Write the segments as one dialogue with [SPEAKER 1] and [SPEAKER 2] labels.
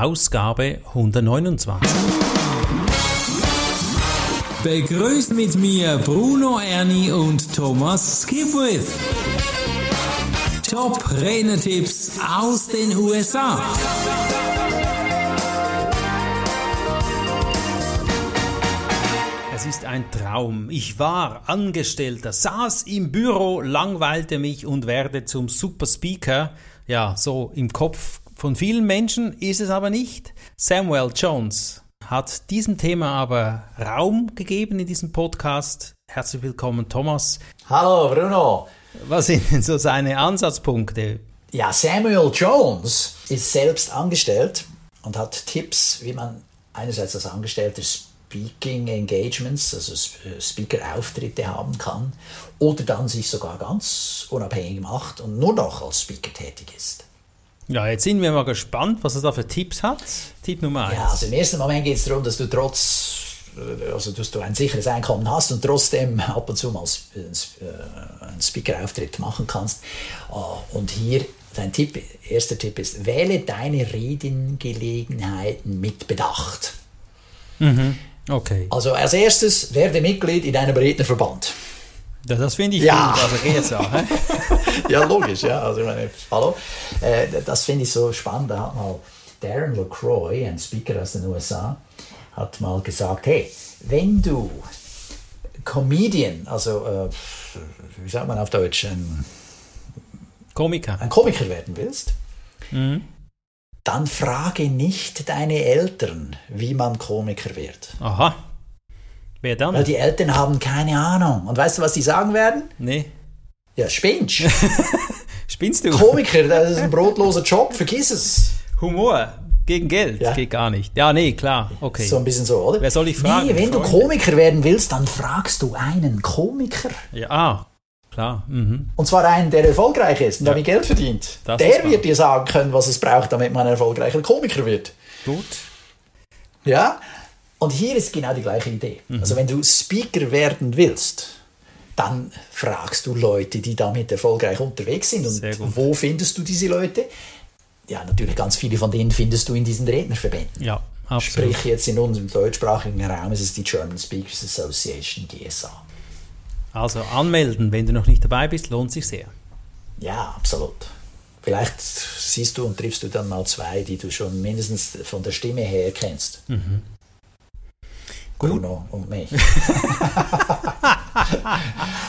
[SPEAKER 1] Ausgabe 129.
[SPEAKER 2] Begrüßt mit mir Bruno Ernie und Thomas Skipwith. Top Renetipps aus den USA.
[SPEAKER 1] Es ist ein Traum. Ich war Angestellter, saß im Büro, langweilte mich und werde zum Superspeaker. Ja, so im Kopf von vielen Menschen ist es aber nicht. Samuel Jones hat diesem Thema aber Raum gegeben in diesem Podcast. Herzlich willkommen, Thomas.
[SPEAKER 3] Hallo, Bruno.
[SPEAKER 1] Was sind denn so seine Ansatzpunkte?
[SPEAKER 3] Ja, Samuel Jones ist selbst angestellt und hat Tipps, wie man einerseits als Angestellter Speaking Engagements, also äh, Speaker-Auftritte haben kann oder dann sich sogar ganz unabhängig macht und nur noch als Speaker tätig ist.
[SPEAKER 1] Ja, jetzt sind wir mal gespannt, was er da für Tipps hat. Tipp Nummer eins.
[SPEAKER 3] Ja, also im ersten Moment geht es darum, dass du trotz, äh, also dass du ein sicheres Einkommen hast und trotzdem ab und zu mal äh, einen Speaker-Auftritt machen kannst. Und hier dein Tipp, erster Tipp ist, wähle deine Redengelegenheiten mit Bedacht.
[SPEAKER 1] Mhm. Okay.
[SPEAKER 3] Also als erstes werde Mitglied in einem Rednerverband.
[SPEAKER 1] Ja, das finde ich
[SPEAKER 3] ja.
[SPEAKER 1] gut, also GSA.
[SPEAKER 3] ja, logisch, ja. Also, meine, hallo. Äh, das finde ich so spannend. Da hat mal Darren LaCroix, ein Speaker aus den USA, hat mal gesagt, hey, wenn du Comedian, also äh, wie sagt man auf Deutsch, ein
[SPEAKER 1] Komiker,
[SPEAKER 3] ein Komiker werden willst, mhm. dann frage nicht deine Eltern, wie man Komiker wird.
[SPEAKER 1] Aha. Wer dann?
[SPEAKER 3] Weil die Eltern haben keine Ahnung. Und weißt du, was die sagen werden?
[SPEAKER 1] Nee.
[SPEAKER 3] Ja, spinnst.
[SPEAKER 1] Spinnst du?
[SPEAKER 3] Komiker, das ist ein brotloser Job, vergiss es.
[SPEAKER 1] Humor gegen Geld ja. geht gar nicht. Ja, nee, klar, okay.
[SPEAKER 3] So ein bisschen so, oder?
[SPEAKER 1] Wer soll ich fragen?
[SPEAKER 3] Nee, wenn Freunde? du Komiker werden willst, dann fragst du einen Komiker.
[SPEAKER 1] Ja, ah, klar. Mhm.
[SPEAKER 3] Und zwar einen, der erfolgreich ist und ja. damit Geld verdient. Das der wird dir sagen können, was es braucht, damit man ein erfolgreicher Komiker wird.
[SPEAKER 1] Gut.
[SPEAKER 3] Ja, und hier ist genau die gleiche Idee. Mhm. Also wenn du Speaker werden willst, dann fragst du Leute, die damit erfolgreich unterwegs sind. Und wo findest du diese Leute? Ja, natürlich ganz viele von denen findest du in diesen Rednerverbänden.
[SPEAKER 1] Ja, absolut.
[SPEAKER 3] Sprich jetzt in unserem deutschsprachigen Raum ist es die German Speakers Association, GSA.
[SPEAKER 1] Also anmelden, wenn du noch nicht dabei bist, lohnt sich sehr.
[SPEAKER 3] Ja, absolut. Vielleicht siehst du und triffst du dann mal zwei, die du schon mindestens von der Stimme her kennst. Mhm. Bruno und mich.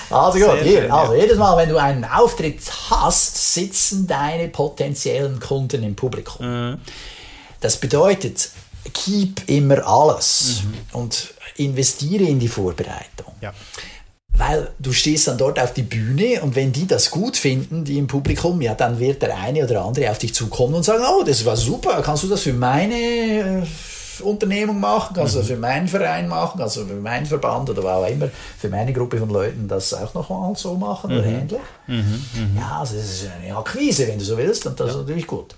[SPEAKER 3] also gut, hier, schön, also jedes Mal, wenn du einen Auftritt hast, sitzen deine potenziellen Kunden im Publikum. Mhm. Das bedeutet, keep immer alles mhm. und investiere in die Vorbereitung.
[SPEAKER 1] Ja.
[SPEAKER 3] Weil du stehst dann dort auf die Bühne und wenn die das gut finden, die im Publikum, ja, dann wird der eine oder andere auf dich zukommen und sagen, oh, das war super, kannst du das für meine äh, Unternehmung machen, kannst du mhm. für meinen Verein machen, also für meinen Verband oder was auch immer, für meine Gruppe von Leuten das auch noch mal so machen oder ähnlich. Mhm. Mhm. Ja, also das ist eine Akquise, wenn du so willst, und das ja. ist natürlich gut.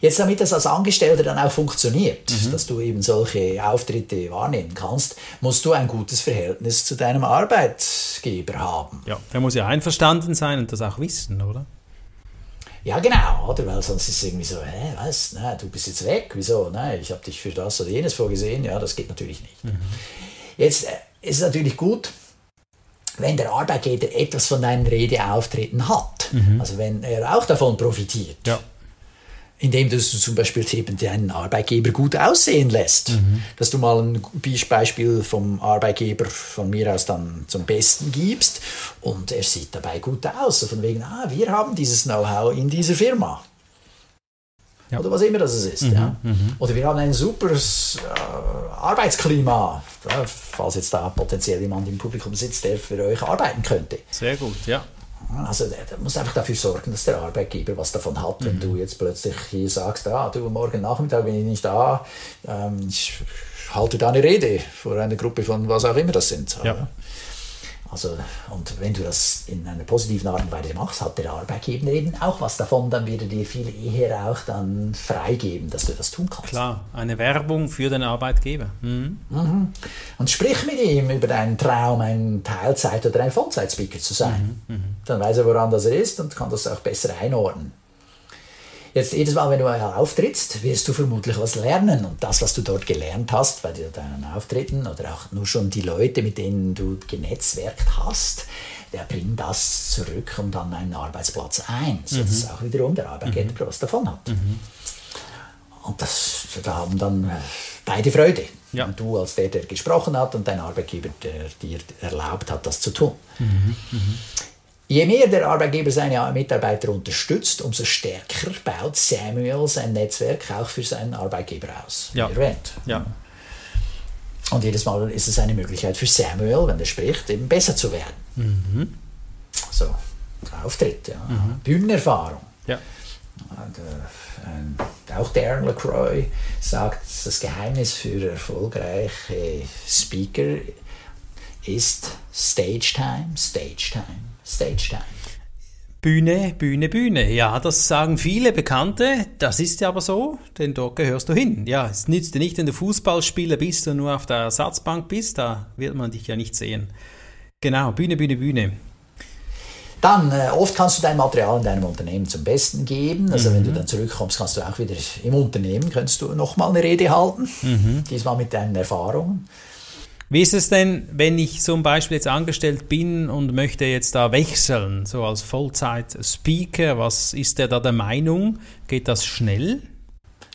[SPEAKER 3] Jetzt, damit das als Angestellter dann auch funktioniert, mhm. dass du eben solche Auftritte wahrnehmen kannst, musst du ein gutes Verhältnis zu deinem Arbeitgeber haben.
[SPEAKER 1] Ja, der muss ja einverstanden sein und das auch wissen, oder?
[SPEAKER 3] Ja, genau, oder? Weil sonst ist es irgendwie so, hä, was? Na, du bist jetzt weg, wieso? Nein, ich habe dich für das oder jenes vorgesehen. Ja, das geht natürlich nicht. Mhm. Jetzt äh, ist es natürlich gut, wenn der Arbeitgeber etwas von deinen Redeauftritten hat. Mhm. Also wenn er auch davon profitiert.
[SPEAKER 1] Ja
[SPEAKER 3] indem du zum Beispiel eben deinen Arbeitgeber gut aussehen lässt. Mhm. Dass du mal ein Beispiel vom Arbeitgeber von mir aus dann zum Besten gibst und er sieht dabei gut aus. So von wegen, ah, wir haben dieses Know-how in dieser Firma. Ja. Oder was immer das ist. Mhm. Ja? Mhm. Oder wir haben ein super äh, Arbeitsklima, falls jetzt da potenziell jemand im Publikum sitzt, der für euch arbeiten könnte.
[SPEAKER 1] Sehr gut, ja.
[SPEAKER 3] Also der, muss einfach dafür sorgen, dass der Arbeitgeber was davon hat, wenn mhm. du jetzt plötzlich hier sagst, ah, du morgen Nachmittag bin ich nicht da, ähm, ich halte da eine Rede vor einer Gruppe von was auch immer das sind.
[SPEAKER 1] Ja.
[SPEAKER 3] Also, und wenn du das in einer positiven Art und Weise machst, hat der Arbeitgeber eben auch was davon, dann wird er dir viel eher auch dann freigeben, dass du das tun kannst.
[SPEAKER 1] Klar, eine Werbung für den Arbeitgeber. Mhm.
[SPEAKER 3] Mhm. Und sprich mit ihm über deinen Traum, ein Teilzeit- oder ein Vollzeitspeaker zu sein. Mhm. mhm. Dann weiß er, woran das er ist und kann das auch besser einordnen. Jetzt jedes Mal, wenn du auftrittst, wirst du vermutlich was lernen. Und das, was du dort gelernt hast bei deinen Auftritten oder auch nur schon die Leute, mit denen du genetzwerkt hast, der bringt das zurück und dann einen Arbeitsplatz ein, sodass mhm. auch wiederum der Arbeitgeber mhm. was davon hat. Mhm. Und das, da haben dann äh, beide Freude. Ja. Du als der, der gesprochen hat und dein Arbeitgeber, der dir erlaubt hat, das zu tun. Mhm. Mhm. Je mehr der Arbeitgeber seine Mitarbeiter unterstützt, umso stärker baut Samuel sein Netzwerk auch für seinen Arbeitgeber aus.
[SPEAKER 1] Ja. Erwähnt. Ja.
[SPEAKER 3] Und jedes Mal ist es eine Möglichkeit für Samuel, wenn er spricht, eben besser zu werden. Mhm. So, Auftritt, ja. Mhm. Bühnenerfahrung.
[SPEAKER 1] Ja.
[SPEAKER 3] Und, äh, auch Darren LaCroix sagt, das Geheimnis für erfolgreiche Speaker ist Stage Time, Stage Time, Stage Time.
[SPEAKER 1] Bühne, Bühne, Bühne. Ja, das sagen viele Bekannte. Das ist ja aber so, denn dort gehörst du hin. Ja, es nützt dir nicht, wenn du Fußballspieler bist und nur auf der Ersatzbank bist. Da wird man dich ja nicht sehen. Genau, Bühne, Bühne, Bühne.
[SPEAKER 3] Dann, äh, oft kannst du dein Material in deinem Unternehmen zum Besten geben. Also mhm. wenn du mhm. dann zurückkommst, kannst du auch wieder im Unternehmen, kannst du nochmal eine Rede halten. Mhm. Diesmal mit deinen Erfahrungen.
[SPEAKER 1] Wie ist es denn, wenn ich zum Beispiel jetzt angestellt bin und möchte jetzt da wechseln, so als Vollzeit-Speaker? Was ist der da der Meinung? Geht das schnell?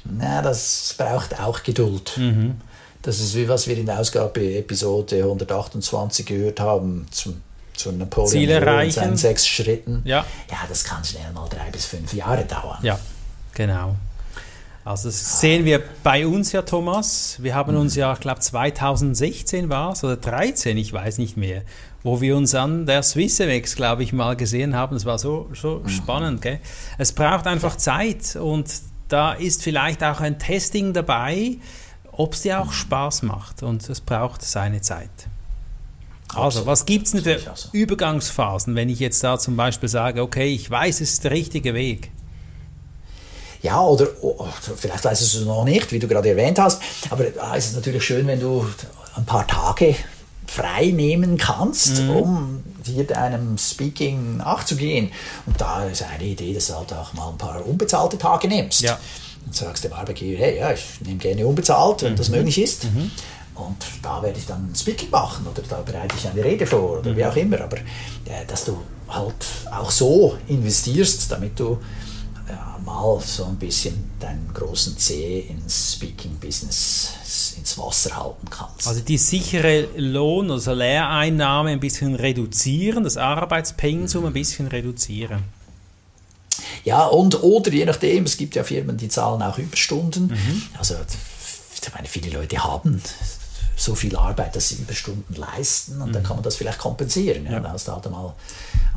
[SPEAKER 3] Na, das braucht auch Geduld. Mhm. Das ist wie was wir in der Ausgabe Episode 128 gehört haben zum, zu Napoleon
[SPEAKER 1] Ziel erreichen.
[SPEAKER 3] seinen sechs Schritten.
[SPEAKER 1] Ja.
[SPEAKER 3] ja, das kann schnell mal drei bis fünf Jahre dauern.
[SPEAKER 1] Ja, genau. Also das sehen wir bei uns ja, Thomas. Wir haben uns ja, ich glaube 2016 war es oder 13, ich weiß nicht mehr, wo wir uns an der Swissemex, glaube ich, mal gesehen haben. Es war so, so mhm. spannend. Gell? Es braucht einfach Zeit und da ist vielleicht auch ein Testing dabei, ob es dir auch Spaß macht und es braucht seine Zeit. Also, was gibt es denn für Übergangsphasen, wenn ich jetzt da zum Beispiel sage, okay, ich weiß, es ist der richtige Weg?
[SPEAKER 3] Ja, oder oh, vielleicht weißt du es noch nicht, wie du gerade erwähnt hast, aber es ist natürlich schön, wenn du ein paar Tage frei nehmen kannst, mhm. um hier deinem Speaking nachzugehen. Und da ist eine Idee, dass du halt auch mal ein paar unbezahlte Tage nimmst.
[SPEAKER 1] Ja.
[SPEAKER 3] Und sagst dem Arbeitgeber, hey, ja, ich nehme gerne unbezahlt, wenn mhm. das möglich ist. Mhm. Und da werde ich dann ein Speaking machen oder da bereite ich eine Rede vor oder wie mhm. auch immer. Aber äh, dass du halt auch so investierst, damit du mal so ein bisschen deinen großen Zeh ins Speaking-Business ins Wasser halten kannst.
[SPEAKER 1] Also die sichere Lohn- oder Salereinnahme ein bisschen reduzieren, das Arbeitspensum ein bisschen reduzieren.
[SPEAKER 3] Ja, und oder je nachdem, es gibt ja Firmen, die zahlen auch Überstunden. Mhm. Also ich meine, viele Leute haben so viel Arbeit, dass sie Überstunden leisten und mhm. dann kann man das vielleicht kompensieren. Ja? ja. Dann hast du halt mal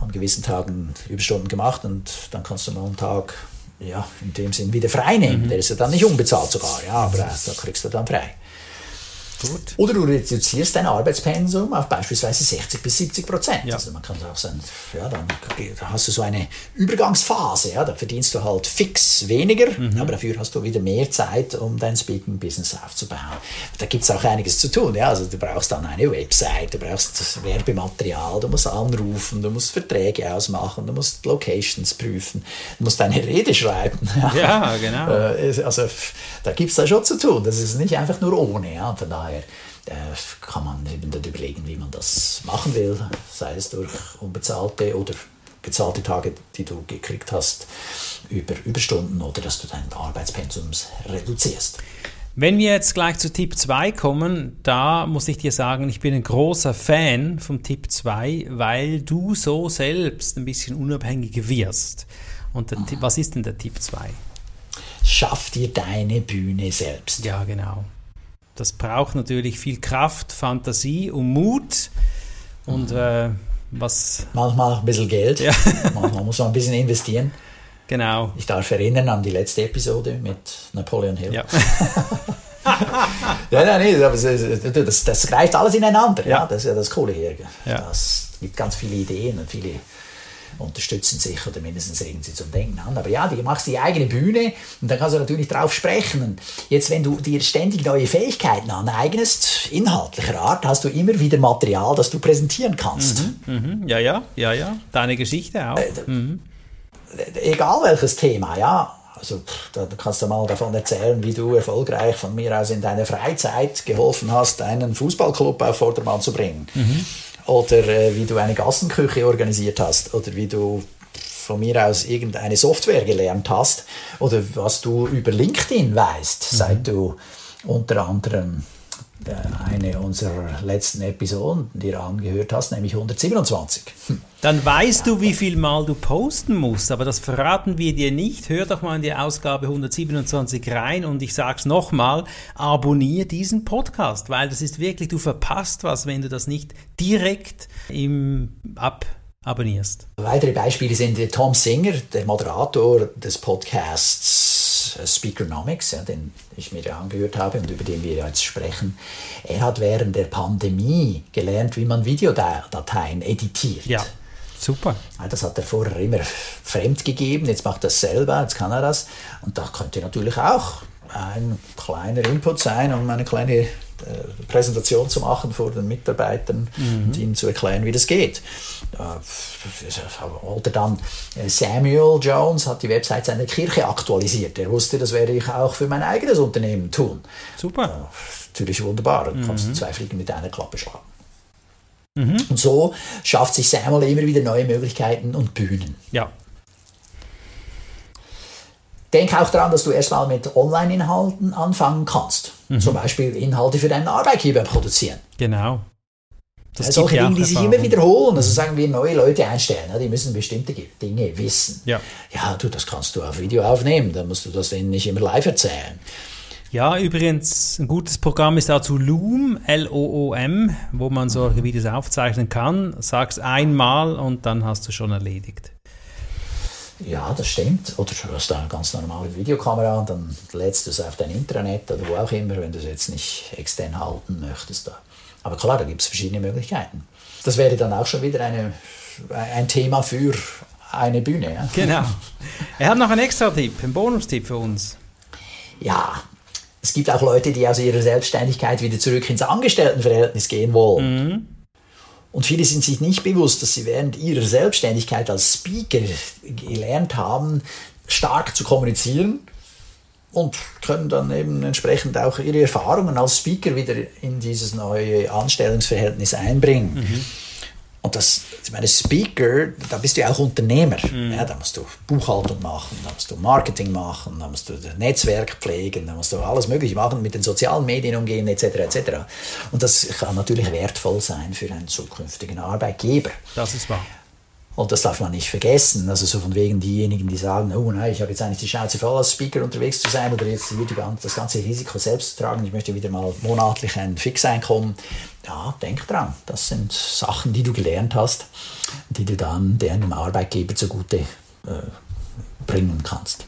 [SPEAKER 3] an gewissen Tagen Überstunden gemacht und dann kannst du mal einen Tag ja, in dem Sinn wieder frei nehmen. Mhm. Der ist ja dann nicht unbezahlt sogar, ja, aber da kriegst du dann frei. Gut. Oder du reduzierst dein Arbeitspensum auf beispielsweise 60 bis 70 Prozent. Ja. Also man kann auch sagen, ja, dann hast du so eine Übergangsphase, ja, da verdienst du halt fix weniger, mhm. aber dafür hast du wieder mehr Zeit, um dein Speaking-Business aufzubauen. Da gibt es auch einiges zu tun. Ja. Also du brauchst dann eine Website, du brauchst Werbematerial, du musst anrufen, du musst Verträge ausmachen, du musst Locations prüfen, du musst eine Rede schreiben.
[SPEAKER 1] Ja, ja genau.
[SPEAKER 3] Äh, also da gibt es da schon zu tun. Das ist nicht einfach nur ohne. Ja. Von daher daher äh, kann man eben dann überlegen, wie man das machen will, sei es durch unbezahlte oder bezahlte Tage, die du gekriegt hast, über Überstunden oder dass du dein Arbeitspensum reduzierst.
[SPEAKER 1] Wenn wir jetzt gleich zu Tipp 2 kommen, da muss ich dir sagen, ich bin ein großer Fan vom Tipp 2, weil du so selbst ein bisschen unabhängiger wirst. Und der, was ist denn der Tipp 2?
[SPEAKER 3] Schaff dir deine Bühne selbst.
[SPEAKER 1] Ja, genau. Das braucht natürlich viel Kraft, Fantasie und Mut. Und mhm. äh, was.
[SPEAKER 3] Manchmal auch ein bisschen Geld. Ja. Manchmal muss man ein bisschen investieren.
[SPEAKER 1] Genau.
[SPEAKER 3] Ich darf erinnern an die letzte Episode mit Napoleon Hill.
[SPEAKER 1] Ja.
[SPEAKER 3] ja, nein, nee, das, das, greift alles ineinander. Ja. ja. Das ist ja das Coole hier. Ja. Das gibt ganz viele Ideen und viele unterstützen sich oder mindestens regen sie zum Denken an. Aber ja, du machst die eigene Bühne und dann kannst du natürlich drauf sprechen. Und jetzt, wenn du dir ständig neue Fähigkeiten aneignest, inhaltlicher Art, hast du immer wieder Material, das du präsentieren kannst.
[SPEAKER 1] Mhm, mh. Ja, ja, ja, ja. Deine Geschichte auch. Äh,
[SPEAKER 3] mhm. Egal welches Thema, ja. Also da kannst du mal davon erzählen, wie du erfolgreich von mir aus in deiner Freizeit geholfen hast, einen Fußballclub auf Vordermann zu bringen. Mhm. Oder äh, wie du eine Gassenküche organisiert hast. Oder wie du von mir aus irgendeine Software gelernt hast. Oder was du über LinkedIn weißt, mhm. seit du unter anderem eine unserer letzten Episoden dir angehört hast, nämlich 127.
[SPEAKER 1] Dann weißt du, wie viel Mal du posten musst, aber das verraten wir dir nicht. Hör doch mal in die Ausgabe 127 rein und ich sag's nochmal, abonniere diesen Podcast, weil das ist wirklich, du verpasst was, wenn du das nicht direkt im Ab abonnierst.
[SPEAKER 3] Weitere Beispiele sind Tom Singer, der Moderator des Podcasts Speakernomics, ja, den ich mir angehört habe und über den wir jetzt sprechen, er hat während der Pandemie gelernt, wie man Videodateien editiert.
[SPEAKER 1] Ja. Super.
[SPEAKER 3] Das hat er vorher immer fremd gegeben, jetzt macht er es selber, jetzt kann er das. Und da könnte natürlich auch ein kleiner Input sein, um eine kleine äh, Präsentation zu machen vor den Mitarbeitern mhm. und ihnen zu erklären, wie das geht. Oder dann äh, Samuel Jones hat die Website seiner Kirche aktualisiert. Er wusste, das werde ich auch für mein eigenes Unternehmen tun.
[SPEAKER 1] Super.
[SPEAKER 3] Natürlich wunderbar. Du kannst mhm. zwei Fliegen mit einer Klappe schlagen. Mhm. Und so schafft sich Samuel immer wieder neue Möglichkeiten und Bühnen.
[SPEAKER 1] Ja,
[SPEAKER 3] Denk auch daran, dass du erstmal mit Online-Inhalten anfangen kannst. Mhm. Zum Beispiel Inhalte für deinen Arbeitgeber produzieren.
[SPEAKER 1] Genau.
[SPEAKER 3] Das ja, solche Dinge, die sich immer wiederholen. Also sagen wir neue Leute einstellen, die müssen bestimmte Dinge wissen.
[SPEAKER 1] Ja.
[SPEAKER 3] ja, du, das kannst du auf Video aufnehmen, dann musst du das denen nicht immer live erzählen.
[SPEAKER 1] Ja, übrigens, ein gutes Programm ist dazu Loom, L-O-O-M, wo man solche Videos aufzeichnen kann. Sag's einmal und dann hast du schon erledigt.
[SPEAKER 3] Ja, das stimmt. Oder du hast eine ganz normale Videokamera und dann lädst du es auf dein Intranet oder wo auch immer, wenn du es jetzt nicht extern halten möchtest. Aber klar, da gibt es verschiedene Möglichkeiten. Das wäre dann auch schon wieder eine, ein Thema für eine Bühne. Ja?
[SPEAKER 1] Genau. Er hat noch einen extra Tipp, einen Bonustipp für uns.
[SPEAKER 3] Ja, es gibt auch Leute, die aus ihrer Selbstständigkeit wieder zurück ins Angestelltenverhältnis gehen wollen. Mhm. Und viele sind sich nicht bewusst, dass sie während ihrer Selbstständigkeit als Speaker gelernt haben, stark zu kommunizieren und können dann eben entsprechend auch ihre Erfahrungen als Speaker wieder in dieses neue Anstellungsverhältnis einbringen. Mhm. Und das, ich meine, Speaker, da bist du ja auch Unternehmer. Mhm. Ja, da musst du Buchhaltung machen, da musst du Marketing machen, da musst du Netzwerk pflegen, da musst du alles Mögliche machen, mit den sozialen Medien umgehen, etc. etc. Und das kann natürlich wertvoll sein für einen zukünftigen Arbeitgeber.
[SPEAKER 1] Das ist wahr.
[SPEAKER 3] Und das darf man nicht vergessen. Also so von wegen diejenigen, die sagen, oh nein, ich habe jetzt eigentlich die Schnauze voll als Speaker unterwegs zu sein oder jetzt hier das ganze Risiko selbst zu tragen. Ich möchte wieder mal monatlich ein Fixeinkommen. Ja, denk dran. Das sind Sachen, die du gelernt hast, die du dann deinem Arbeitgeber zugute äh, bringen kannst.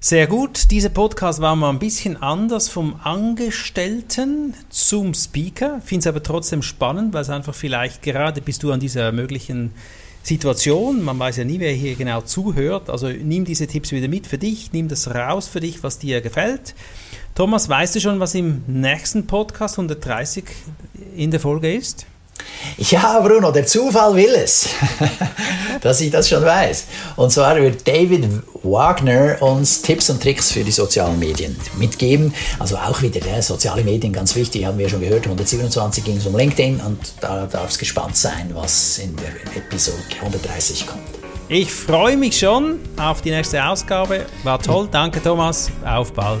[SPEAKER 1] Sehr gut. Dieser Podcast war mal ein bisschen anders vom Angestellten zum Speaker. Finde es aber trotzdem spannend, weil es einfach vielleicht gerade bist du an dieser möglichen Situation. Man weiß ja nie, wer hier genau zuhört. Also nimm diese Tipps wieder mit für dich, nimm das raus für dich, was dir gefällt. Thomas, weißt du schon, was im nächsten Podcast 130 in der Folge ist?
[SPEAKER 3] Ja, Bruno, der Zufall will es, dass ich das schon weiß. Und zwar wird David Wagner uns Tipps und Tricks für die sozialen Medien mitgeben. Also auch wieder ja, soziale Medien, ganz wichtig, haben wir schon gehört. 127 ging es um LinkedIn und da darf es gespannt sein, was in der Episode 130 kommt.
[SPEAKER 1] Ich freue mich schon auf die nächste Ausgabe. War toll. Danke, Thomas. Auf bald.